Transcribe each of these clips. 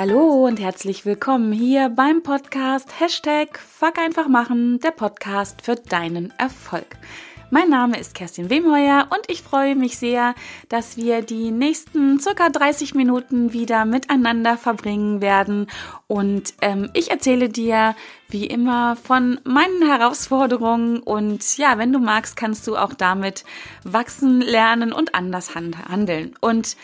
Hallo und herzlich willkommen hier beim Podcast Hashtag Fuck einfach machen, der Podcast für deinen Erfolg. Mein Name ist Kerstin Wemheuer und ich freue mich sehr, dass wir die nächsten circa 30 Minuten wieder miteinander verbringen werden. Und ähm, ich erzähle dir wie immer von meinen Herausforderungen und ja, wenn du magst, kannst du auch damit wachsen, lernen und anders handeln. Und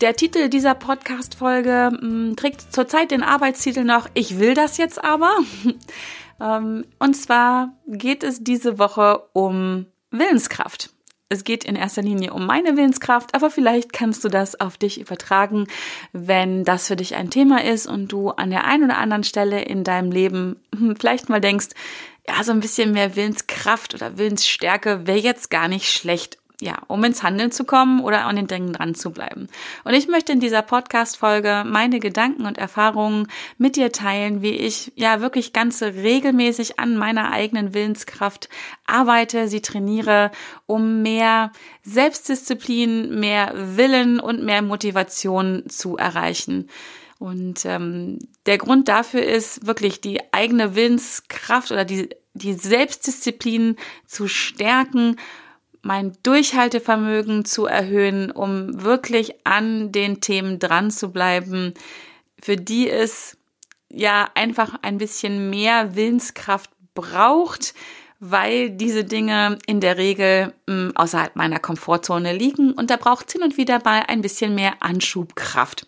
der Titel dieser Podcast-Folge hm, trägt zurzeit den Arbeitstitel noch Ich will das jetzt aber. Ähm, und zwar geht es diese Woche um Willenskraft. Es geht in erster Linie um meine Willenskraft, aber vielleicht kannst du das auf dich übertragen, wenn das für dich ein Thema ist und du an der einen oder anderen Stelle in deinem Leben hm, vielleicht mal denkst, ja, so ein bisschen mehr Willenskraft oder Willensstärke wäre jetzt gar nicht schlecht ja, um ins Handeln zu kommen oder an den Dingen dran zu bleiben. Und ich möchte in dieser Podcast-Folge meine Gedanken und Erfahrungen mit dir teilen, wie ich ja wirklich ganz regelmäßig an meiner eigenen Willenskraft arbeite, sie trainiere, um mehr Selbstdisziplin, mehr Willen und mehr Motivation zu erreichen. Und ähm, der Grund dafür ist wirklich die eigene Willenskraft oder die, die Selbstdisziplin zu stärken mein Durchhaltevermögen zu erhöhen, um wirklich an den Themen dran zu bleiben, für die es ja einfach ein bisschen mehr Willenskraft braucht, weil diese Dinge in der Regel hm, außerhalb meiner Komfortzone liegen und da braucht es hin und wieder mal ein bisschen mehr Anschubkraft.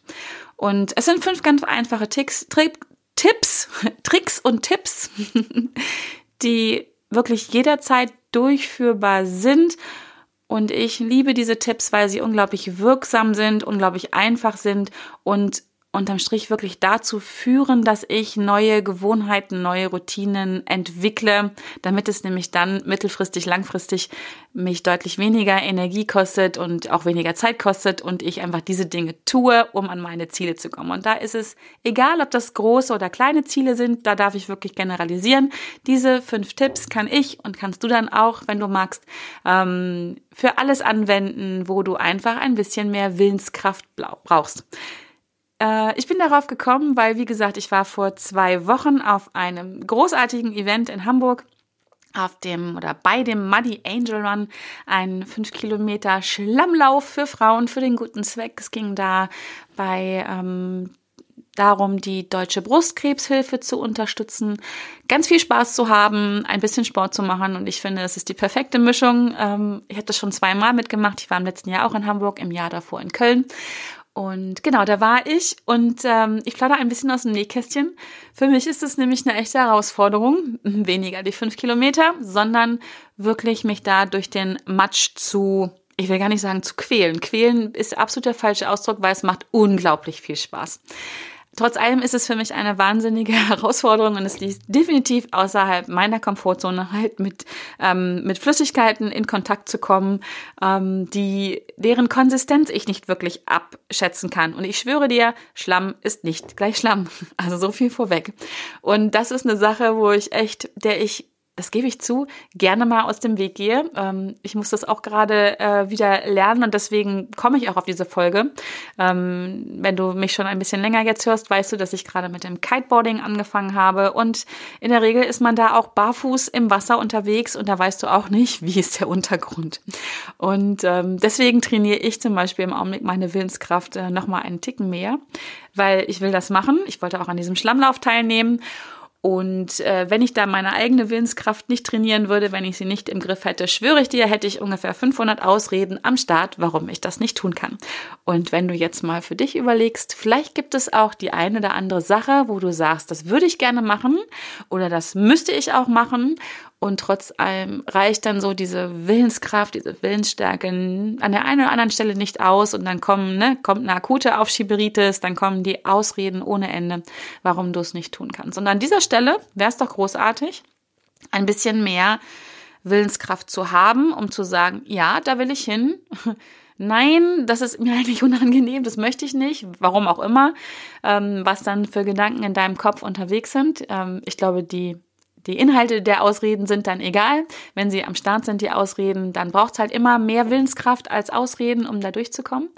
Und es sind fünf ganz einfache Ticks, Tri Tipps, Tricks und Tipps, die wirklich jederzeit durchführbar sind. Und ich liebe diese Tipps, weil sie unglaublich wirksam sind, unglaublich einfach sind und unterm Strich wirklich dazu führen, dass ich neue Gewohnheiten, neue Routinen entwickle, damit es nämlich dann mittelfristig, langfristig mich deutlich weniger Energie kostet und auch weniger Zeit kostet und ich einfach diese Dinge tue, um an meine Ziele zu kommen. Und da ist es egal, ob das große oder kleine Ziele sind, da darf ich wirklich generalisieren. Diese fünf Tipps kann ich und kannst du dann auch, wenn du magst, ähm, für alles anwenden, wo du einfach ein bisschen mehr Willenskraft brauchst. Äh, ich bin darauf gekommen, weil, wie gesagt, ich war vor zwei Wochen auf einem großartigen Event in Hamburg auf dem oder bei dem Muddy Angel Run, ein 5 Kilometer Schlammlauf für Frauen für den guten Zweck. Es ging da bei ähm, darum, die deutsche Brustkrebshilfe zu unterstützen, ganz viel Spaß zu haben, ein bisschen Sport zu machen und ich finde, das ist die perfekte Mischung. Ähm, ich habe das schon zweimal mitgemacht. Ich war im letzten Jahr auch in Hamburg, im Jahr davor in Köln und genau, da war ich und ähm, ich plaudere ein bisschen aus dem Nähkästchen. Für mich ist es nämlich eine echte Herausforderung, weniger die fünf Kilometer, sondern wirklich mich da durch den Matsch zu, ich will gar nicht sagen zu quälen. Quälen ist absolut der falsche Ausdruck, weil es macht unglaublich viel Spaß. Trotz allem ist es für mich eine wahnsinnige Herausforderung und es liegt definitiv außerhalb meiner Komfortzone, halt mit, ähm, mit Flüssigkeiten in Kontakt zu kommen, ähm, die, deren Konsistenz ich nicht wirklich abschätzen kann. Und ich schwöre dir, Schlamm ist nicht gleich Schlamm. Also so viel vorweg. Und das ist eine Sache, wo ich echt, der ich das gebe ich zu, gerne mal aus dem Weg gehe. Ähm, ich muss das auch gerade äh, wieder lernen und deswegen komme ich auch auf diese Folge. Ähm, wenn du mich schon ein bisschen länger jetzt hörst, weißt du, dass ich gerade mit dem Kiteboarding angefangen habe und in der Regel ist man da auch barfuß im Wasser unterwegs und da weißt du auch nicht, wie ist der Untergrund. Und ähm, deswegen trainiere ich zum Beispiel im Augenblick meine Willenskraft äh, nochmal einen Ticken mehr, weil ich will das machen. Ich wollte auch an diesem Schlammlauf teilnehmen und äh, wenn ich da meine eigene Willenskraft nicht trainieren würde, wenn ich sie nicht im Griff hätte, schwöre ich dir, hätte ich ungefähr 500 Ausreden am Start, warum ich das nicht tun kann. Und wenn du jetzt mal für dich überlegst, vielleicht gibt es auch die eine oder andere Sache, wo du sagst, das würde ich gerne machen oder das müsste ich auch machen und trotz allem reicht dann so diese Willenskraft, diese Willensstärke an der einen oder anderen Stelle nicht aus und dann kommen, ne, kommt eine akute Aufschieberitis, dann kommen die Ausreden ohne Ende, warum du es nicht tun kannst. Und an dieser Stelle wäre es doch großartig, ein bisschen mehr Willenskraft zu haben, um zu sagen, ja, da will ich hin. Nein, das ist mir eigentlich unangenehm, das möchte ich nicht, warum auch immer, ähm, was dann für Gedanken in deinem Kopf unterwegs sind. Ähm, ich glaube, die die Inhalte der Ausreden sind dann egal. Wenn sie am Start sind, die Ausreden, dann braucht es halt immer mehr Willenskraft als Ausreden, um da durchzukommen.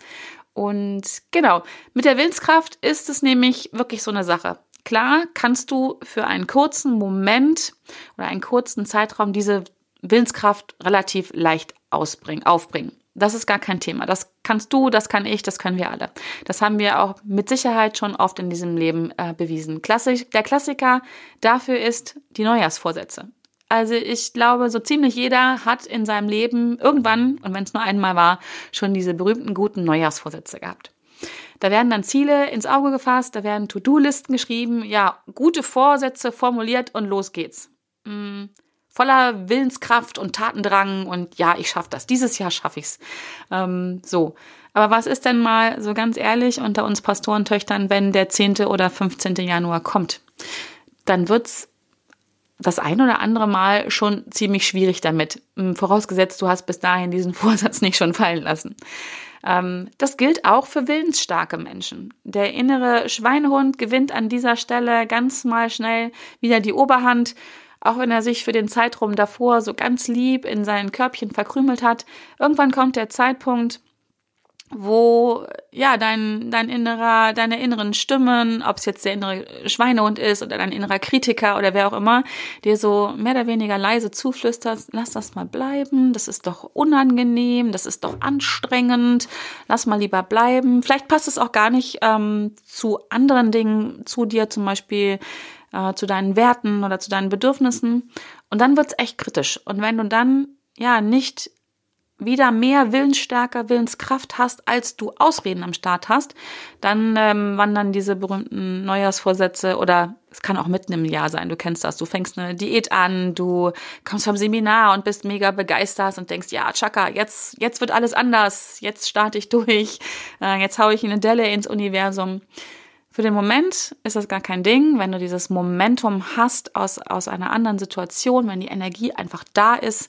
Und genau, mit der Willenskraft ist es nämlich wirklich so eine Sache. Klar kannst du für einen kurzen Moment oder einen kurzen Zeitraum diese Willenskraft relativ leicht ausbringen, aufbringen. Das ist gar kein Thema. Das kannst du, das kann ich, das können wir alle. Das haben wir auch mit Sicherheit schon oft in diesem Leben äh, bewiesen. Klassik, der Klassiker dafür ist die Neujahrsvorsätze. Also ich glaube, so ziemlich jeder hat in seinem Leben irgendwann, und wenn es nur einmal war, schon diese berühmten guten Neujahrsvorsätze gehabt. Da werden dann Ziele ins Auge gefasst, da werden To-Do-Listen geschrieben, ja, gute Vorsätze formuliert und los geht's. Hm voller Willenskraft und Tatendrang und ja, ich schaffe das. Dieses Jahr schaffe ich's. Ähm, so. Aber was ist denn mal so ganz ehrlich unter uns Pastorentöchtern, wenn der 10. oder 15. Januar kommt? Dann wird's das ein oder andere Mal schon ziemlich schwierig damit. Hm, vorausgesetzt, du hast bis dahin diesen Vorsatz nicht schon fallen lassen. Ähm, das gilt auch für willensstarke Menschen. Der innere Schweinehund gewinnt an dieser Stelle ganz mal schnell wieder die Oberhand auch wenn er sich für den Zeitraum davor so ganz lieb in sein Körbchen verkrümelt hat, irgendwann kommt der Zeitpunkt, wo ja dein dein innerer deine inneren Stimmen, ob es jetzt der innere Schweinehund ist oder dein innerer Kritiker oder wer auch immer, dir so mehr oder weniger leise zuflüstert, lass das mal bleiben, das ist doch unangenehm, das ist doch anstrengend, lass mal lieber bleiben. Vielleicht passt es auch gar nicht ähm, zu anderen Dingen zu dir, zum Beispiel äh, zu deinen Werten oder zu deinen Bedürfnissen. Und dann wird's echt kritisch. Und wenn du dann ja nicht wieder mehr Willensstärke, Willenskraft hast, als du Ausreden am Start hast, dann ähm, wandern diese berühmten Neujahrsvorsätze oder es kann auch mitten im Jahr sein, du kennst das, du fängst eine Diät an, du kommst vom Seminar und bist mega begeistert und denkst, ja, Chaka, jetzt, jetzt wird alles anders, jetzt starte ich durch, äh, jetzt haue ich eine Delle ins Universum. Für den Moment ist das gar kein Ding, wenn du dieses Momentum hast aus, aus einer anderen Situation, wenn die Energie einfach da ist.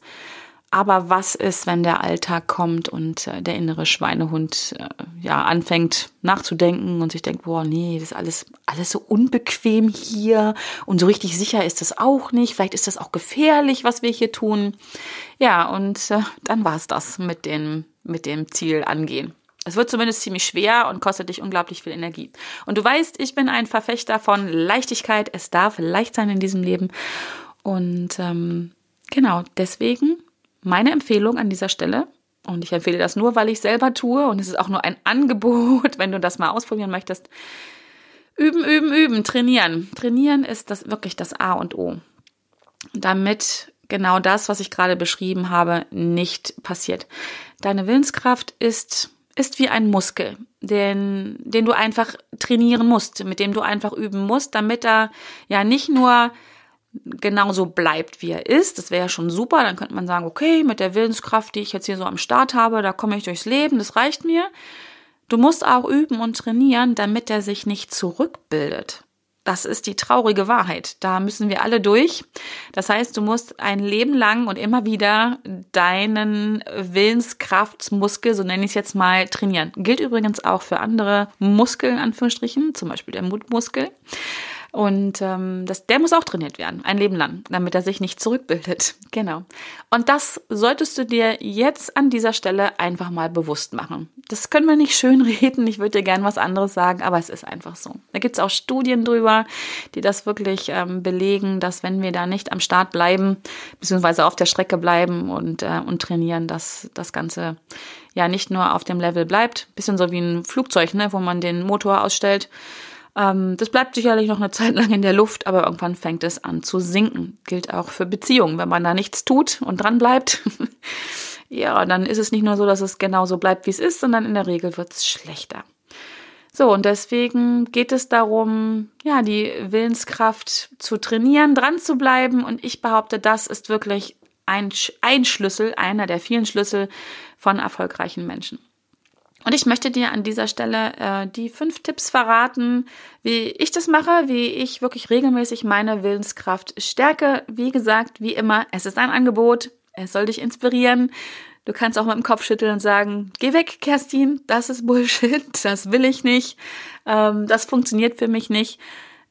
Aber was ist, wenn der Alltag kommt und äh, der innere Schweinehund äh, ja anfängt nachzudenken und sich denkt, boah, nee, das ist alles alles so unbequem hier und so richtig sicher ist das auch nicht. Vielleicht ist das auch gefährlich, was wir hier tun. Ja, und äh, dann war's das mit dem mit dem Ziel angehen. Es wird zumindest ziemlich schwer und kostet dich unglaublich viel Energie. Und du weißt, ich bin ein Verfechter von Leichtigkeit. Es darf leicht sein in diesem Leben. Und ähm, genau, deswegen meine Empfehlung an dieser Stelle. Und ich empfehle das nur, weil ich selber tue. Und es ist auch nur ein Angebot, wenn du das mal ausprobieren möchtest. Üben, üben, üben, trainieren. Trainieren ist das wirklich das A und O. Damit genau das, was ich gerade beschrieben habe, nicht passiert. Deine Willenskraft ist ist wie ein Muskel, den, den du einfach trainieren musst, mit dem du einfach üben musst, damit er ja nicht nur genauso bleibt, wie er ist. Das wäre ja schon super. Dann könnte man sagen, okay, mit der Willenskraft, die ich jetzt hier so am Start habe, da komme ich durchs Leben, das reicht mir. Du musst auch üben und trainieren, damit er sich nicht zurückbildet. Das ist die traurige Wahrheit. Da müssen wir alle durch. Das heißt, du musst ein Leben lang und immer wieder deinen Willenskraftsmuskel, so nenne ich es jetzt mal, trainieren. Gilt übrigens auch für andere Muskeln, Anführungsstrichen, zum Beispiel der Mutmuskel. Und ähm, das, der muss auch trainiert werden, ein Leben lang, damit er sich nicht zurückbildet. Genau. Und das solltest du dir jetzt an dieser Stelle einfach mal bewusst machen. Das können wir nicht schön reden, ich würde dir gern was anderes sagen, aber es ist einfach so. Da gibt es auch Studien drüber, die das wirklich ähm, belegen, dass wenn wir da nicht am Start bleiben, beziehungsweise auf der Strecke bleiben und, äh, und trainieren, dass das Ganze ja nicht nur auf dem Level bleibt, bisschen so wie ein Flugzeug, ne, wo man den Motor ausstellt, ähm, das bleibt sicherlich noch eine Zeit lang in der Luft, aber irgendwann fängt es an zu sinken. Gilt auch für Beziehungen. Wenn man da nichts tut und dran bleibt, ja, dann ist es nicht nur so, dass es genauso bleibt, wie es ist, sondern in der Regel wird es schlechter. So, und deswegen geht es darum, ja, die Willenskraft zu trainieren, dran zu bleiben. Und ich behaupte, das ist wirklich ein, ein Schlüssel, einer der vielen Schlüssel von erfolgreichen Menschen. Und ich möchte dir an dieser Stelle äh, die fünf Tipps verraten, wie ich das mache, wie ich wirklich regelmäßig meine Willenskraft stärke. Wie gesagt, wie immer, es ist ein Angebot, es soll dich inspirieren. Du kannst auch mit dem Kopf schütteln und sagen, geh weg, Kerstin, das ist Bullshit, das will ich nicht, ähm, das funktioniert für mich nicht.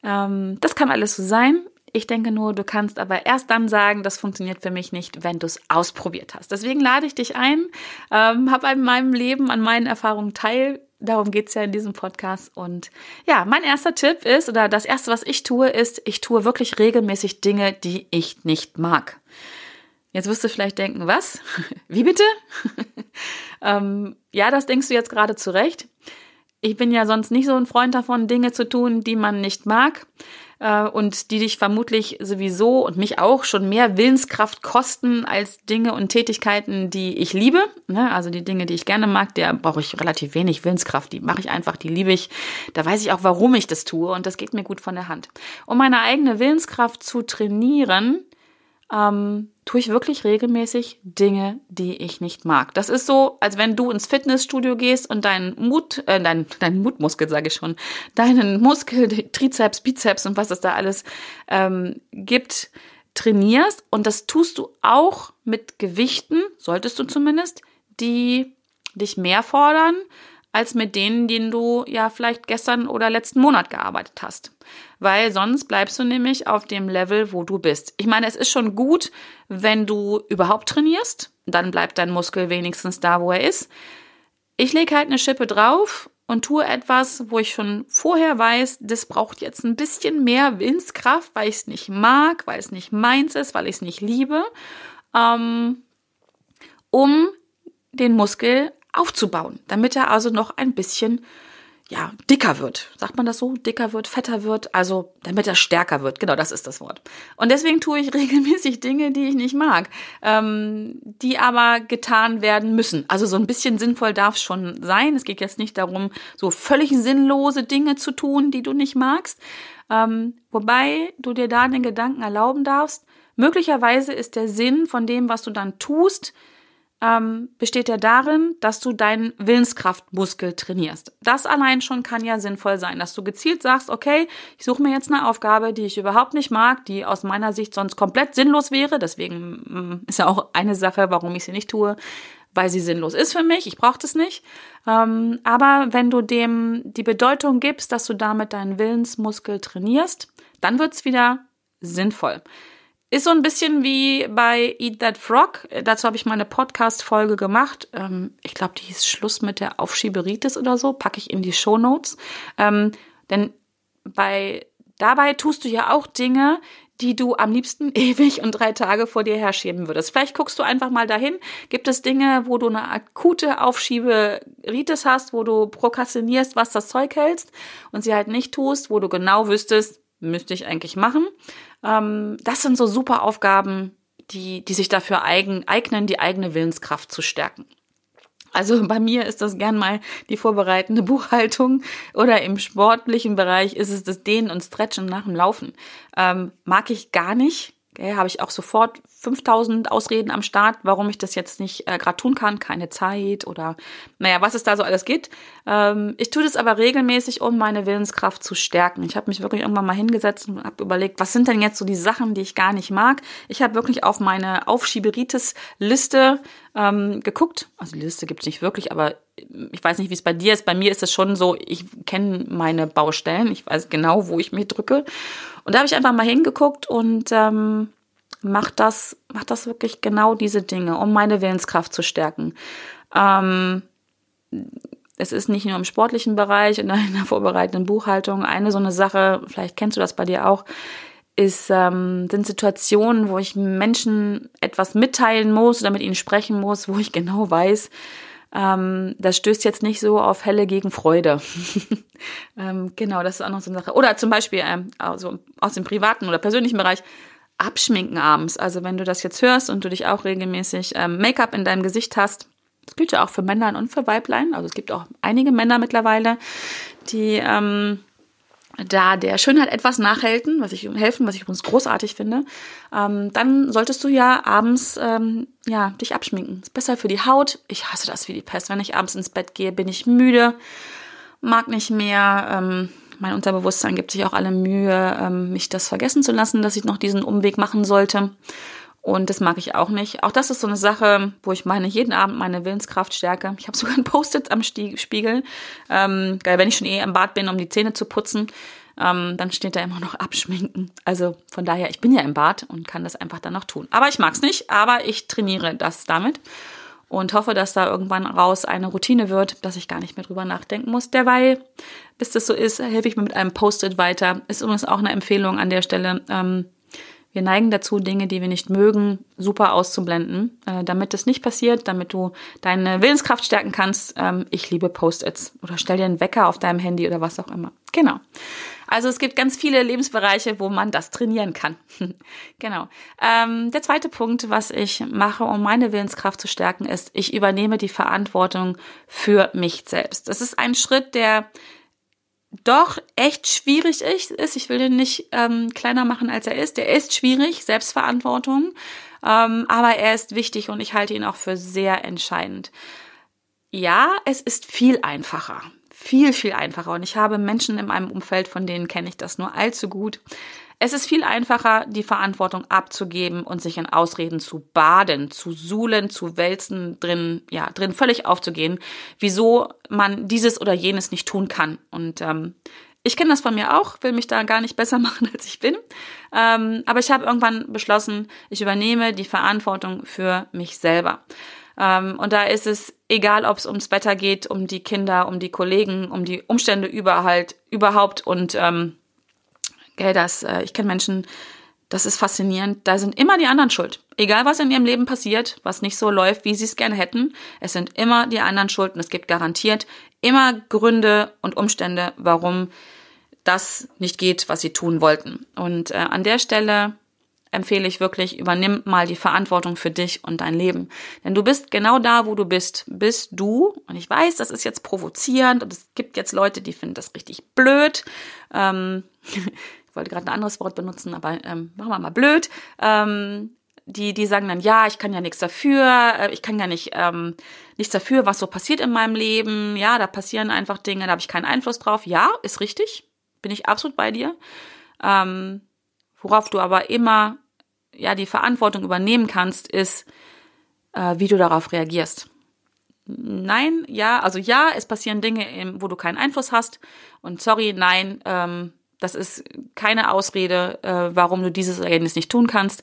Ähm, das kann alles so sein. Ich denke nur, du kannst aber erst dann sagen, das funktioniert für mich nicht, wenn du es ausprobiert hast. Deswegen lade ich dich ein, ähm, hab an meinem Leben, an meinen Erfahrungen teil. Darum geht's ja in diesem Podcast. Und ja, mein erster Tipp ist, oder das erste, was ich tue, ist, ich tue wirklich regelmäßig Dinge, die ich nicht mag. Jetzt wirst du vielleicht denken, was? Wie bitte? ähm, ja, das denkst du jetzt gerade zurecht. Ich bin ja sonst nicht so ein Freund davon, Dinge zu tun, die man nicht mag äh, und die dich vermutlich sowieso und mich auch schon mehr Willenskraft kosten als Dinge und Tätigkeiten, die ich liebe. Ne? Also die Dinge, die ich gerne mag, da brauche ich relativ wenig Willenskraft. Die mache ich einfach, die liebe ich. Da weiß ich auch, warum ich das tue und das geht mir gut von der Hand. Um meine eigene Willenskraft zu trainieren, ähm, tue ich wirklich regelmäßig Dinge, die ich nicht mag. Das ist so, als wenn du ins Fitnessstudio gehst und deinen Mut, äh, dein, dein Mutmuskel, sage ich schon, deinen Muskel, Trizeps, Bizeps und was es da alles ähm, gibt, trainierst. Und das tust du auch mit Gewichten, solltest du zumindest, die dich mehr fordern, als mit denen, denen du ja vielleicht gestern oder letzten Monat gearbeitet hast. Weil sonst bleibst du nämlich auf dem Level, wo du bist. Ich meine, es ist schon gut, wenn du überhaupt trainierst. Dann bleibt dein Muskel wenigstens da, wo er ist. Ich lege halt eine Schippe drauf und tue etwas, wo ich schon vorher weiß, das braucht jetzt ein bisschen mehr Willenskraft, weil ich es nicht mag, weil es nicht meins ist, weil ich es nicht liebe, ähm, um den Muskel aufzubauen, damit er also noch ein bisschen ja, dicker wird. Sagt man das so? Dicker wird, fetter wird, also damit er stärker wird. Genau, das ist das Wort. Und deswegen tue ich regelmäßig Dinge, die ich nicht mag, ähm, die aber getan werden müssen. Also so ein bisschen sinnvoll darf es schon sein. Es geht jetzt nicht darum, so völlig sinnlose Dinge zu tun, die du nicht magst. Ähm, wobei du dir da den Gedanken erlauben darfst, möglicherweise ist der Sinn von dem, was du dann tust, ähm, besteht ja darin, dass du deinen Willenskraftmuskel trainierst. Das allein schon kann ja sinnvoll sein, dass du gezielt sagst, okay, ich suche mir jetzt eine Aufgabe, die ich überhaupt nicht mag, die aus meiner Sicht sonst komplett sinnlos wäre. Deswegen mm, ist ja auch eine Sache, warum ich sie nicht tue, weil sie sinnlos ist für mich. Ich brauche das nicht. Ähm, aber wenn du dem die Bedeutung gibst, dass du damit deinen Willensmuskel trainierst, dann wird's wieder sinnvoll. Ist so ein bisschen wie bei Eat That Frog. Dazu habe ich mal eine Podcast-Folge gemacht. Ähm, ich glaube, die hieß Schluss mit der Aufschieberitis oder so. Packe ich in die Show Notes. Ähm, denn bei, dabei tust du ja auch Dinge, die du am liebsten ewig und drei Tage vor dir herschieben würdest. Vielleicht guckst du einfach mal dahin. Gibt es Dinge, wo du eine akute Aufschieberitis hast, wo du prokrastinierst, was das Zeug hältst und sie halt nicht tust, wo du genau wüsstest, müsste ich eigentlich machen. Ähm, das sind so super Aufgaben, die, die sich dafür eigen, eignen, die eigene Willenskraft zu stärken. Also bei mir ist das gern mal die vorbereitende Buchhaltung oder im sportlichen Bereich ist es das Dehnen und Stretchen nach dem Laufen. Ähm, mag ich gar nicht. Okay, habe ich auch sofort 5000 Ausreden am Start, warum ich das jetzt nicht äh, gerade tun kann, keine Zeit oder naja, was es da so alles gibt. Ähm, ich tue das aber regelmäßig, um meine Willenskraft zu stärken. Ich habe mich wirklich irgendwann mal hingesetzt und habe überlegt, was sind denn jetzt so die Sachen, die ich gar nicht mag. Ich habe wirklich auf meine Aufschieberitis-Liste ähm, geguckt. Also die Liste gibt es nicht wirklich, aber ich weiß nicht, wie es bei dir ist. Bei mir ist es schon so, ich kenne meine Baustellen. Ich weiß genau, wo ich mich drücke. Und da habe ich einfach mal hingeguckt und ähm, mach das, mach das wirklich genau diese Dinge, um meine Willenskraft zu stärken. Ähm, es ist nicht nur im sportlichen Bereich, in der vorbereitenden Buchhaltung eine so eine Sache, vielleicht kennst du das bei dir auch, ist, ähm, sind Situationen, wo ich Menschen etwas mitteilen muss oder mit ihnen sprechen muss, wo ich genau weiß, ähm, das stößt jetzt nicht so auf Helle gegen Freude. ähm, genau, das ist auch noch so eine Sache. Oder zum Beispiel ähm, also aus dem privaten oder persönlichen Bereich abschminken abends. Also wenn du das jetzt hörst und du dich auch regelmäßig ähm, Make-up in deinem Gesicht hast, das gilt ja auch für Männer und für Weiblein. Also es gibt auch einige Männer mittlerweile, die ähm, da der Schönheit etwas nachhelfen, was ich helfen, was ich übrigens großartig finde, ähm, dann solltest du ja abends ähm, ja dich abschminken. Ist besser für die Haut. Ich hasse das wie die Pest. Wenn ich abends ins Bett gehe, bin ich müde, mag nicht mehr. Ähm, mein Unterbewusstsein gibt sich auch alle Mühe, ähm, mich das vergessen zu lassen, dass ich noch diesen Umweg machen sollte. Und das mag ich auch nicht. Auch das ist so eine Sache, wo ich meine, jeden Abend meine Willenskraft stärke. Ich habe sogar ein Post-it am Spiegel. Ähm, wenn ich schon eh im Bad bin, um die Zähne zu putzen, ähm, dann steht da immer noch abschminken. Also von daher, ich bin ja im Bad und kann das einfach dann noch tun. Aber ich mag's nicht, aber ich trainiere das damit. und hoffe, dass da irgendwann raus eine Routine wird, dass ich gar nicht mehr drüber nachdenken muss. Derweil, bis das so ist, helfe ich mir mit einem Post-it weiter. Ist übrigens auch eine Empfehlung an der Stelle. Ähm, wir neigen dazu, Dinge, die wir nicht mögen, super auszublenden, äh, damit das nicht passiert, damit du deine Willenskraft stärken kannst. Ähm, ich liebe Post-its oder stell dir einen Wecker auf deinem Handy oder was auch immer. Genau. Also es gibt ganz viele Lebensbereiche, wo man das trainieren kann. genau. Ähm, der zweite Punkt, was ich mache, um meine Willenskraft zu stärken, ist, ich übernehme die Verantwortung für mich selbst. Das ist ein Schritt, der doch echt schwierig ist. Ich will den nicht ähm, kleiner machen, als er ist. Der ist schwierig, Selbstverantwortung, ähm, aber er ist wichtig und ich halte ihn auch für sehr entscheidend. Ja, es ist viel einfacher. Viel, viel einfacher. Und ich habe Menschen in meinem Umfeld, von denen kenne ich das nur allzu gut. Es ist viel einfacher, die Verantwortung abzugeben und sich in Ausreden zu baden, zu suhlen, zu wälzen, drin, ja, drin völlig aufzugehen, wieso man dieses oder jenes nicht tun kann. Und ähm, ich kenne das von mir auch, will mich da gar nicht besser machen, als ich bin. Ähm, aber ich habe irgendwann beschlossen, ich übernehme die Verantwortung für mich selber. Ähm, und da ist es egal, ob es ums Wetter geht, um die Kinder, um die Kollegen, um die Umstände überall, überhaupt und ähm, Gell, das, äh, ich kenne Menschen, das ist faszinierend. Da sind immer die anderen schuld. Egal, was in ihrem Leben passiert, was nicht so läuft, wie sie es gerne hätten, es sind immer die anderen schuld und es gibt garantiert immer Gründe und Umstände, warum das nicht geht, was sie tun wollten. Und äh, an der Stelle empfehle ich wirklich, übernimm mal die Verantwortung für dich und dein Leben. Denn du bist genau da, wo du bist, bist du. Und ich weiß, das ist jetzt provozierend und es gibt jetzt Leute, die finden das richtig blöd. Ähm, ich wollte gerade ein anderes Wort benutzen, aber ähm, machen wir mal blöd. Ähm, die, die sagen dann, ja, ich kann ja nichts dafür, äh, ich kann ja nicht ähm, nichts dafür, was so passiert in meinem Leben. Ja, da passieren einfach Dinge, da habe ich keinen Einfluss drauf. Ja, ist richtig, bin ich absolut bei dir. Ähm, worauf du aber immer ja die Verantwortung übernehmen kannst, ist, äh, wie du darauf reagierst. Nein, ja, also ja, es passieren Dinge, wo du keinen Einfluss hast. Und sorry, nein, ähm, das ist keine Ausrede, äh, warum du dieses Ergebnis nicht tun kannst.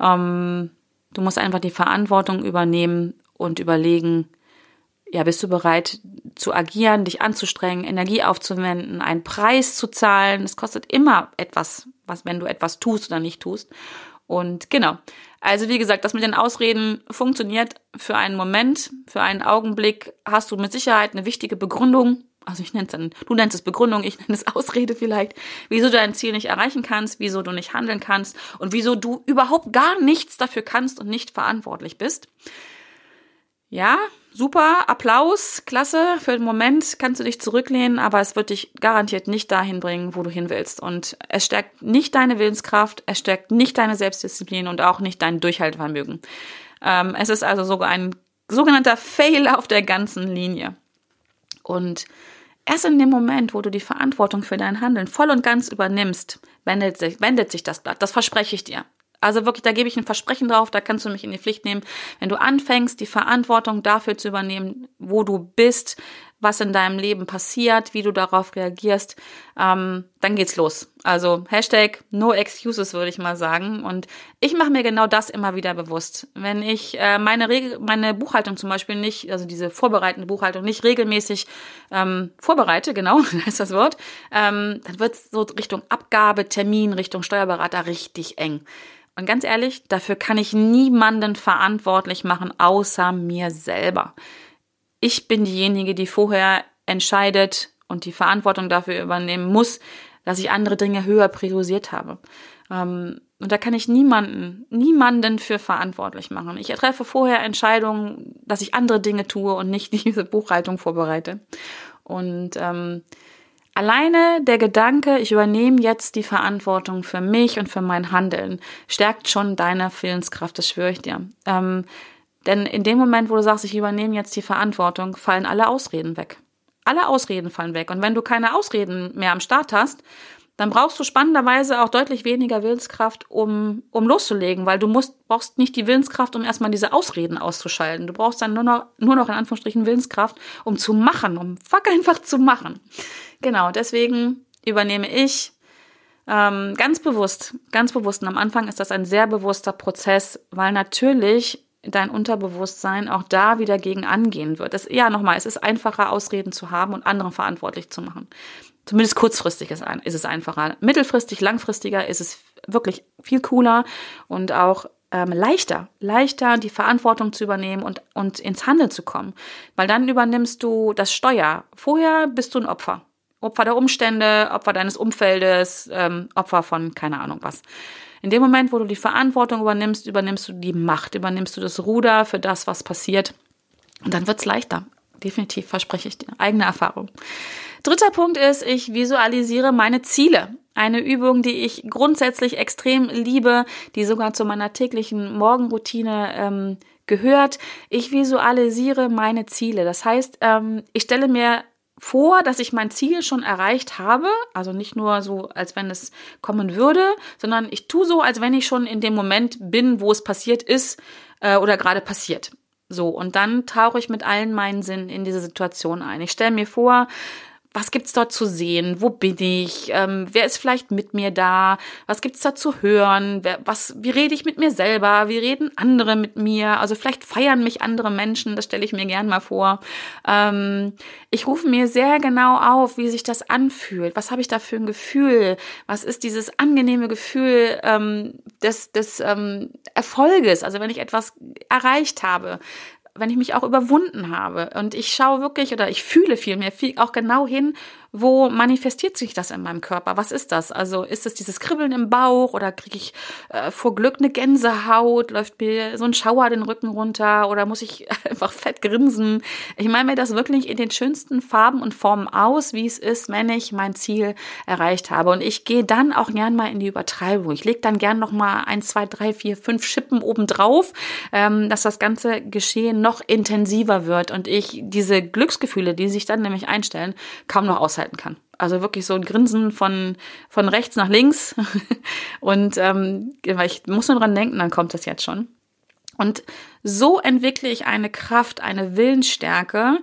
Ähm, du musst einfach die Verantwortung übernehmen und überlegen, ja, bist du bereit zu agieren, dich anzustrengen, Energie aufzuwenden, einen Preis zu zahlen? Es kostet immer etwas, was, wenn du etwas tust oder nicht tust. Und genau. Also wie gesagt, das mit den Ausreden funktioniert für einen Moment, für einen Augenblick hast du mit Sicherheit eine wichtige Begründung, also ich nenne es dann, du nennst es Begründung, ich nenne es Ausrede vielleicht, wieso du dein Ziel nicht erreichen kannst, wieso du nicht handeln kannst und wieso du überhaupt gar nichts dafür kannst und nicht verantwortlich bist. Ja, super, Applaus, klasse, für den Moment kannst du dich zurücklehnen, aber es wird dich garantiert nicht dahin bringen, wo du hin willst. Und es stärkt nicht deine Willenskraft, es stärkt nicht deine Selbstdisziplin und auch nicht dein Durchhaltevermögen. Ähm, es ist also sogar ein sogenannter Fail auf der ganzen Linie. Und erst in dem Moment, wo du die Verantwortung für dein Handeln voll und ganz übernimmst, wendet sich, wendet sich das Blatt. Das verspreche ich dir. Also wirklich, da gebe ich ein Versprechen drauf, da kannst du mich in die Pflicht nehmen. Wenn du anfängst, die Verantwortung dafür zu übernehmen, wo du bist, was in deinem Leben passiert, wie du darauf reagierst, ähm, dann geht's los. Also Hashtag No Excuses würde ich mal sagen. Und ich mache mir genau das immer wieder bewusst. Wenn ich äh, meine, meine Buchhaltung zum Beispiel nicht, also diese vorbereitende Buchhaltung nicht regelmäßig ähm, vorbereite, genau, da ist das Wort, ähm, dann wird's so Richtung Abgabe, Termin, Richtung Steuerberater richtig eng. Und ganz ehrlich, dafür kann ich niemanden verantwortlich machen, außer mir selber ich bin diejenige, die vorher entscheidet und die Verantwortung dafür übernehmen muss, dass ich andere Dinge höher priorisiert habe. Ähm, und da kann ich niemanden, niemanden für verantwortlich machen. Ich treffe vorher Entscheidungen, dass ich andere Dinge tue und nicht diese Buchhaltung vorbereite. Und ähm, alleine der Gedanke, ich übernehme jetzt die Verantwortung für mich und für mein Handeln, stärkt schon deine Willenskraft, das schwöre ich dir. Ähm, denn in dem Moment, wo du sagst, ich übernehme jetzt die Verantwortung, fallen alle Ausreden weg. Alle Ausreden fallen weg. Und wenn du keine Ausreden mehr am Start hast, dann brauchst du spannenderweise auch deutlich weniger Willenskraft, um, um loszulegen, weil du musst, brauchst nicht die Willenskraft, um erstmal diese Ausreden auszuschalten. Du brauchst dann nur noch, nur noch in Anführungsstrichen Willenskraft, um zu machen, um fuck einfach zu machen. Genau, deswegen übernehme ich ähm, ganz bewusst, ganz bewusst. Und am Anfang ist das ein sehr bewusster Prozess, weil natürlich dein Unterbewusstsein auch da wieder gegen angehen wird. Das, ja, nochmal, es ist einfacher, Ausreden zu haben und anderen verantwortlich zu machen. Zumindest kurzfristig ist, ist es einfacher. Mittelfristig, langfristiger ist es wirklich viel cooler und auch ähm, leichter, leichter die Verantwortung zu übernehmen und, und ins Handeln zu kommen. Weil dann übernimmst du das Steuer. Vorher bist du ein Opfer. Opfer der Umstände, Opfer deines Umfeldes, ähm, Opfer von keine Ahnung was. In dem Moment, wo du die Verantwortung übernimmst, übernimmst du die Macht, übernimmst du das Ruder für das, was passiert. Und dann wird's leichter. Definitiv verspreche ich dir. Eigene Erfahrung. Dritter Punkt ist, ich visualisiere meine Ziele. Eine Übung, die ich grundsätzlich extrem liebe, die sogar zu meiner täglichen Morgenroutine ähm, gehört. Ich visualisiere meine Ziele. Das heißt, ähm, ich stelle mir vor, dass ich mein Ziel schon erreicht habe. Also nicht nur so, als wenn es kommen würde, sondern ich tue so, als wenn ich schon in dem Moment bin, wo es passiert ist äh, oder gerade passiert. So, und dann tauche ich mit allen meinen Sinnen in diese Situation ein. Ich stelle mir vor, was gibt's dort zu sehen? Wo bin ich? Ähm, wer ist vielleicht mit mir da? Was gibt's da zu hören? Wer, was, wie rede ich mit mir selber? Wie reden andere mit mir? Also vielleicht feiern mich andere Menschen, das stelle ich mir gern mal vor. Ähm, ich rufe mir sehr genau auf, wie sich das anfühlt. Was habe ich da für ein Gefühl? Was ist dieses angenehme Gefühl ähm, des, des ähm, Erfolges? Also wenn ich etwas erreicht habe, wenn ich mich auch überwunden habe. Und ich schaue wirklich oder ich fühle viel mehr, viel auch genau hin, wo manifestiert sich das in meinem Körper? Was ist das? Also ist es dieses Kribbeln im Bauch oder kriege ich äh, vor Glück eine Gänsehaut? Läuft mir so ein Schauer den Rücken runter oder muss ich einfach fett grinsen? Ich meine mir das wirklich in den schönsten Farben und Formen aus, wie es ist, wenn ich mein Ziel erreicht habe. Und ich gehe dann auch gern mal in die Übertreibung. Ich lege dann gern noch mal ein, zwei, drei, vier, fünf Schippen obendrauf, ähm, dass das ganze Geschehen noch intensiver wird und ich diese Glücksgefühle, die sich dann nämlich einstellen, kaum noch aushalten aushalten kann. Also wirklich so ein Grinsen von, von rechts nach links. Und ähm, ich muss nur dran denken, dann kommt das jetzt schon. Und so entwickle ich eine Kraft, eine Willensstärke,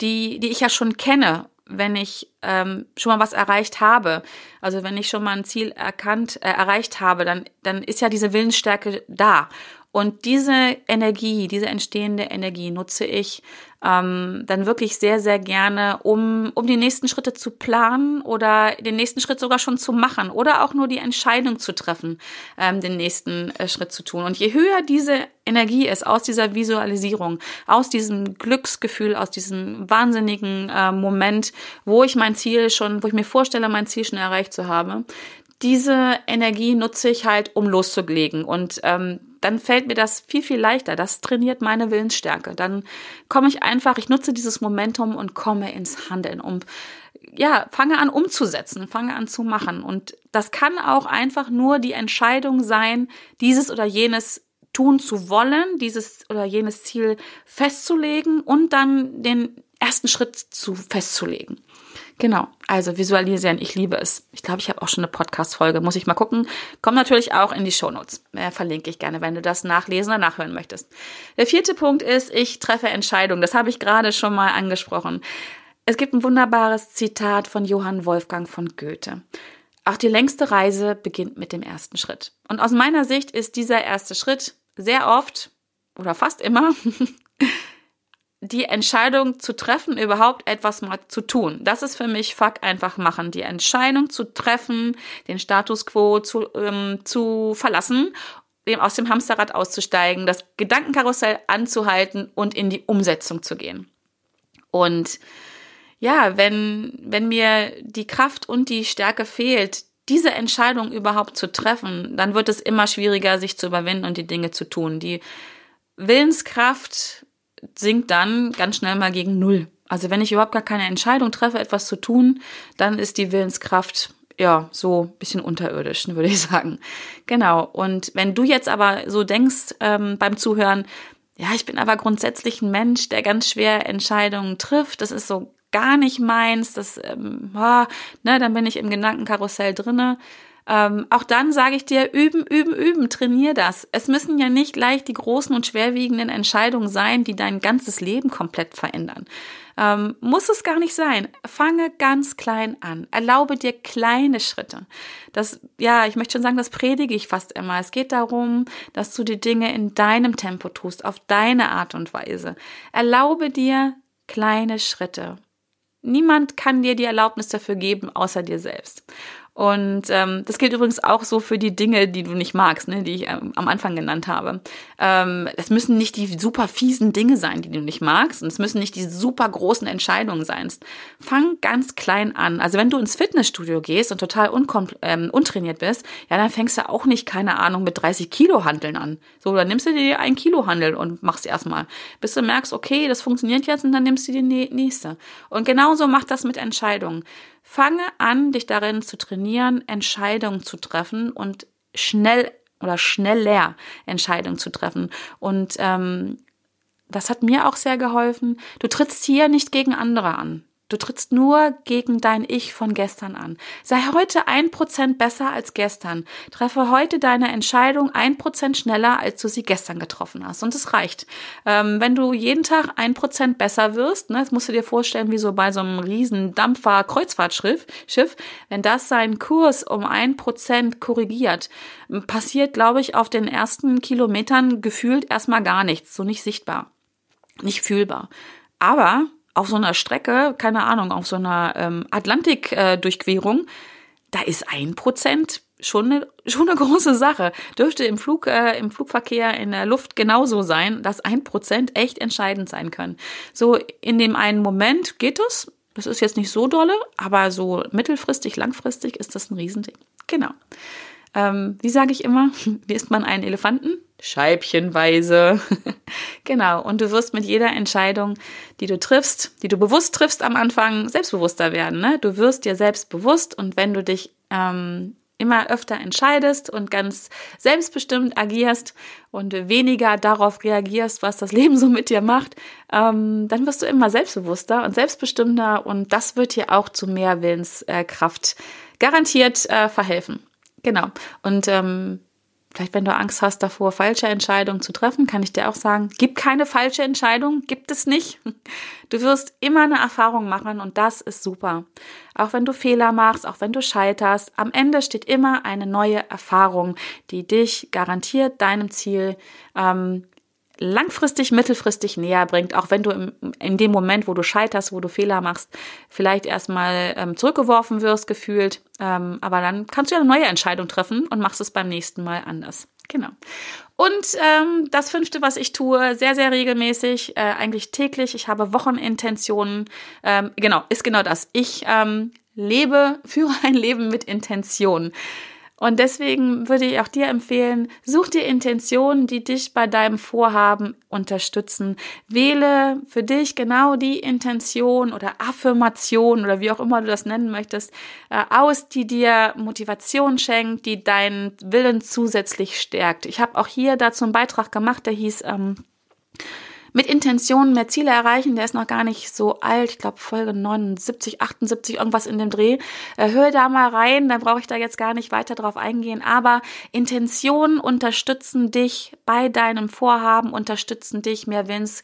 die, die ich ja schon kenne, wenn ich ähm, schon mal was erreicht habe. Also wenn ich schon mal ein Ziel erkannt, äh, erreicht habe, dann, dann ist ja diese Willensstärke da. Und diese Energie, diese entstehende Energie nutze ich ähm, dann wirklich sehr, sehr gerne, um, um die nächsten Schritte zu planen oder den nächsten Schritt sogar schon zu machen oder auch nur die Entscheidung zu treffen, ähm, den nächsten äh, Schritt zu tun. Und je höher diese Energie ist aus dieser Visualisierung, aus diesem Glücksgefühl, aus diesem wahnsinnigen äh, Moment, wo ich mein Ziel schon, wo ich mir vorstelle, mein Ziel schon erreicht zu haben, diese Energie nutze ich halt, um loszulegen. Und ähm, dann fällt mir das viel, viel leichter. Das trainiert meine Willensstärke. Dann komme ich einfach, ich nutze dieses Momentum und komme ins Handeln, um ja, fange an umzusetzen, fange an zu machen. Und das kann auch einfach nur die Entscheidung sein, dieses oder jenes tun zu wollen, dieses oder jenes Ziel festzulegen und dann den ersten Schritt zu festzulegen. Genau, also visualisieren, ich liebe es. Ich glaube, ich habe auch schon eine Podcast-Folge, muss ich mal gucken. Kommt natürlich auch in die Shownotes. Äh, verlinke ich gerne, wenn du das nachlesen oder nachhören möchtest. Der vierte Punkt ist, ich treffe Entscheidungen. Das habe ich gerade schon mal angesprochen. Es gibt ein wunderbares Zitat von Johann Wolfgang von Goethe. Auch die längste Reise beginnt mit dem ersten Schritt. Und aus meiner Sicht ist dieser erste Schritt sehr oft oder fast immer die Entscheidung zu treffen, überhaupt etwas mal zu tun. Das ist für mich Fuck einfach machen. Die Entscheidung zu treffen, den Status quo zu, ähm, zu verlassen, aus dem Hamsterrad auszusteigen, das Gedankenkarussell anzuhalten und in die Umsetzung zu gehen. Und ja, wenn, wenn mir die Kraft und die Stärke fehlt, diese Entscheidung überhaupt zu treffen, dann wird es immer schwieriger, sich zu überwinden und die Dinge zu tun. Die Willenskraft sinkt dann ganz schnell mal gegen Null. Also wenn ich überhaupt gar keine Entscheidung treffe, etwas zu tun, dann ist die Willenskraft ja so ein bisschen unterirdisch, würde ich sagen. Genau. Und wenn du jetzt aber so denkst ähm, beim Zuhören, ja, ich bin aber grundsätzlich ein Mensch, der ganz schwer Entscheidungen trifft. Das ist so gar nicht meins. Das, ähm, oh, ne, dann bin ich im Gedankenkarussell drinne. Ähm, auch dann sage ich dir, üben, üben, üben, trainier das. Es müssen ja nicht gleich die großen und schwerwiegenden Entscheidungen sein, die dein ganzes Leben komplett verändern. Ähm, muss es gar nicht sein. Fange ganz klein an. Erlaube dir kleine Schritte. Das, ja, ich möchte schon sagen, das predige ich fast immer. Es geht darum, dass du die Dinge in deinem Tempo tust, auf deine Art und Weise. Erlaube dir kleine Schritte. Niemand kann dir die Erlaubnis dafür geben, außer dir selbst. Und ähm, das gilt übrigens auch so für die Dinge, die du nicht magst, ne, die ich ähm, am Anfang genannt habe. Ähm, es müssen nicht die super fiesen Dinge sein, die du nicht magst, und es müssen nicht die super großen Entscheidungen sein. Fang ganz klein an. Also wenn du ins Fitnessstudio gehst und total ähm, untrainiert bist, ja, dann fängst du auch nicht, keine Ahnung, mit 30 Kilo Handeln an. So, dann nimmst du dir ein Kilo Handel und machst erstmal, bis du merkst, okay, das funktioniert jetzt, und dann nimmst du die nächste. Und genauso macht das mit Entscheidungen. Fange an, dich darin zu trainieren, Entscheidungen zu treffen und schnell oder schneller Entscheidungen zu treffen. Und ähm, das hat mir auch sehr geholfen. Du trittst hier nicht gegen andere an. Du trittst nur gegen dein Ich von gestern an. Sei heute ein Prozent besser als gestern. Treffe heute deine Entscheidung ein Prozent schneller, als du sie gestern getroffen hast. Und es reicht. Ähm, wenn du jeden Tag ein Prozent besser wirst, ne, das musst du dir vorstellen, wie so bei so einem riesen Dampfer Kreuzfahrtschiff, Schiff, wenn das seinen Kurs um ein Prozent korrigiert, passiert, glaube ich, auf den ersten Kilometern gefühlt erstmal gar nichts, so nicht sichtbar, nicht fühlbar. Aber auf so einer Strecke, keine Ahnung, auf so einer ähm, Atlantik-Durchquerung, äh, da ist ein Prozent schon eine, schon eine große Sache. Dürfte im Flug, äh, im Flugverkehr in der Luft genauso sein, dass ein Prozent echt entscheidend sein können. So in dem einen Moment geht es. Das ist jetzt nicht so dolle, aber so mittelfristig, langfristig ist das ein Riesending. Genau. Ähm, wie sage ich immer, wie isst man einen Elefanten? Scheibchenweise. genau. Und du wirst mit jeder Entscheidung, die du triffst, die du bewusst triffst am Anfang, selbstbewusster werden. Ne? Du wirst dir selbst bewusst und wenn du dich ähm, immer öfter entscheidest und ganz selbstbestimmt agierst und weniger darauf reagierst, was das Leben so mit dir macht, ähm, dann wirst du immer selbstbewusster und selbstbestimmter und das wird dir auch zu mehr Willenskraft garantiert äh, verhelfen. Genau. Und ähm, vielleicht, wenn du Angst hast davor, falsche Entscheidungen zu treffen, kann ich dir auch sagen, gib keine falsche Entscheidung, gibt es nicht. Du wirst immer eine Erfahrung machen und das ist super. Auch wenn du Fehler machst, auch wenn du scheiterst, am Ende steht immer eine neue Erfahrung, die dich garantiert deinem Ziel ähm, langfristig, mittelfristig näher bringt, auch wenn du im, in dem Moment, wo du scheiterst, wo du Fehler machst, vielleicht erstmal ähm, zurückgeworfen wirst, gefühlt. Ähm, aber dann kannst du ja eine neue Entscheidung treffen und machst es beim nächsten Mal anders. Genau. Und ähm, das fünfte, was ich tue, sehr, sehr regelmäßig, äh, eigentlich täglich, ich habe Wochenintentionen. Ähm, genau, ist genau das. Ich ähm, lebe, führe ein Leben mit Intention. Und deswegen würde ich auch dir empfehlen, such dir Intentionen, die dich bei deinem Vorhaben unterstützen. Wähle für dich genau die Intention oder Affirmation oder wie auch immer du das nennen möchtest, äh, aus, die dir Motivation schenkt, die deinen Willen zusätzlich stärkt. Ich habe auch hier dazu einen Beitrag gemacht, der hieß ähm, mit Intention mehr Ziele erreichen. Der ist noch gar nicht so alt. Ich glaube, Folge 79, 78, irgendwas in dem Dreh. Äh, hör da mal rein, dann brauche ich da jetzt gar nicht weiter drauf eingehen. Aber Intentionen unterstützen dich bei deinem Vorhaben, unterstützen dich mehr, es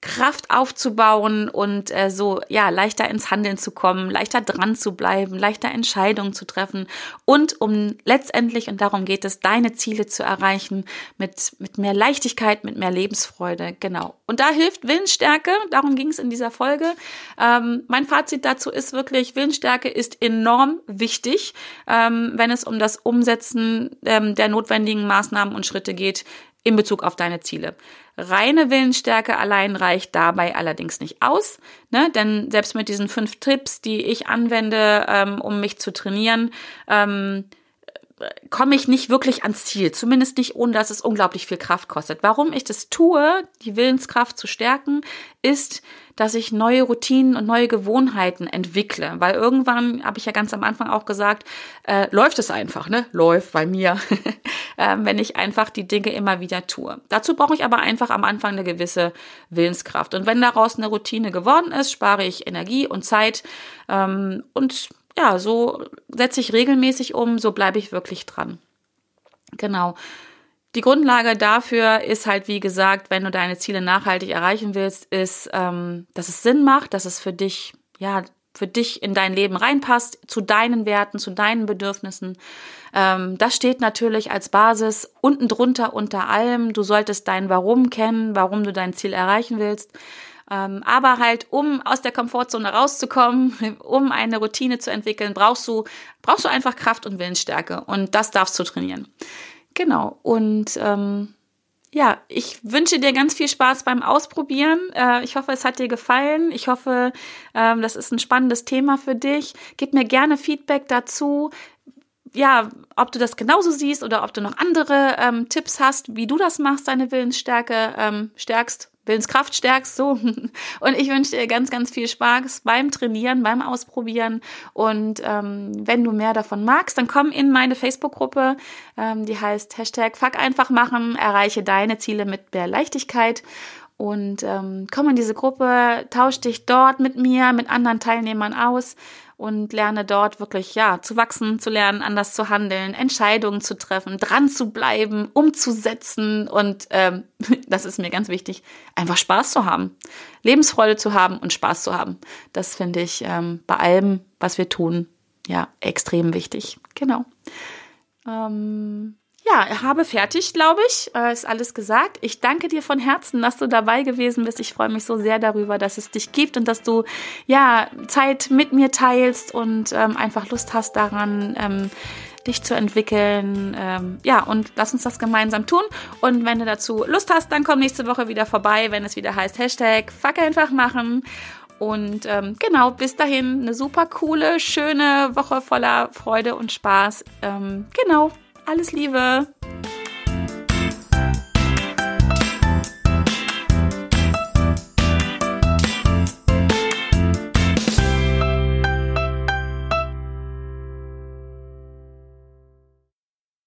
Kraft aufzubauen und äh, so ja leichter ins Handeln zu kommen, leichter dran zu bleiben, leichter Entscheidungen zu treffen und um letztendlich und darum geht es, deine Ziele zu erreichen mit mit mehr Leichtigkeit, mit mehr Lebensfreude, genau. Und da hilft Willensstärke. Darum ging es in dieser Folge. Ähm, mein Fazit dazu ist wirklich Willensstärke ist enorm wichtig, ähm, wenn es um das Umsetzen ähm, der notwendigen Maßnahmen und Schritte geht in Bezug auf deine Ziele. Reine Willensstärke allein reicht dabei allerdings nicht aus, ne? denn selbst mit diesen fünf Tipps, die ich anwende, ähm, um mich zu trainieren, ähm, komme ich nicht wirklich ans Ziel, zumindest nicht ohne, dass es unglaublich viel Kraft kostet. Warum ich das tue, die Willenskraft zu stärken, ist, dass ich neue Routinen und neue Gewohnheiten entwickle. Weil irgendwann, habe ich ja ganz am Anfang auch gesagt, äh, läuft es einfach, ne? Läuft bei mir, äh, wenn ich einfach die Dinge immer wieder tue. Dazu brauche ich aber einfach am Anfang eine gewisse Willenskraft. Und wenn daraus eine Routine geworden ist, spare ich Energie und Zeit ähm, und ja, so setze ich regelmäßig um, so bleibe ich wirklich dran. Genau. Die Grundlage dafür ist halt, wie gesagt, wenn du deine Ziele nachhaltig erreichen willst, ist, ähm, dass es Sinn macht, dass es für dich, ja, für dich in dein Leben reinpasst, zu deinen Werten, zu deinen Bedürfnissen. Ähm, das steht natürlich als Basis unten drunter unter allem. Du solltest dein Warum kennen, warum du dein Ziel erreichen willst. Ähm, aber halt, um aus der Komfortzone rauszukommen, um eine Routine zu entwickeln, brauchst du, brauchst du einfach Kraft und Willensstärke. Und das darfst du trainieren. Genau. Und ähm, ja, ich wünsche dir ganz viel Spaß beim Ausprobieren. Äh, ich hoffe, es hat dir gefallen. Ich hoffe, ähm, das ist ein spannendes Thema für dich. Gib mir gerne Feedback dazu. Ja, ob du das genauso siehst oder ob du noch andere ähm, Tipps hast, wie du das machst, deine Willensstärke ähm, stärkst. Willenskraft stärkst, so. Und ich wünsche dir ganz, ganz viel Spaß beim Trainieren, beim Ausprobieren. Und ähm, wenn du mehr davon magst, dann komm in meine Facebook-Gruppe, ähm, die heißt Hashtag Fuck einfach machen, erreiche deine Ziele mit mehr Leichtigkeit. Und ähm, komm in diese Gruppe, tausch dich dort mit mir, mit anderen Teilnehmern aus und lerne dort wirklich, ja, zu wachsen, zu lernen, anders zu handeln, Entscheidungen zu treffen, dran zu bleiben, umzusetzen und ähm, das ist mir ganz wichtig, einfach Spaß zu haben, Lebensfreude zu haben und Spaß zu haben. Das finde ich ähm, bei allem, was wir tun, ja, extrem wichtig. Genau. Ähm, ja, habe fertig, glaube ich. Äh, ist alles gesagt. Ich danke dir von Herzen, dass du dabei gewesen bist. Ich freue mich so sehr darüber, dass es dich gibt und dass du ja Zeit mit mir teilst und ähm, einfach Lust hast daran. Ähm, dich zu entwickeln. Ähm, ja, und lass uns das gemeinsam tun. Und wenn du dazu Lust hast, dann komm nächste Woche wieder vorbei, wenn es wieder heißt Hashtag Fuck einfach machen. Und ähm, genau, bis dahin eine super coole, schöne Woche voller Freude und Spaß. Ähm, genau, alles Liebe!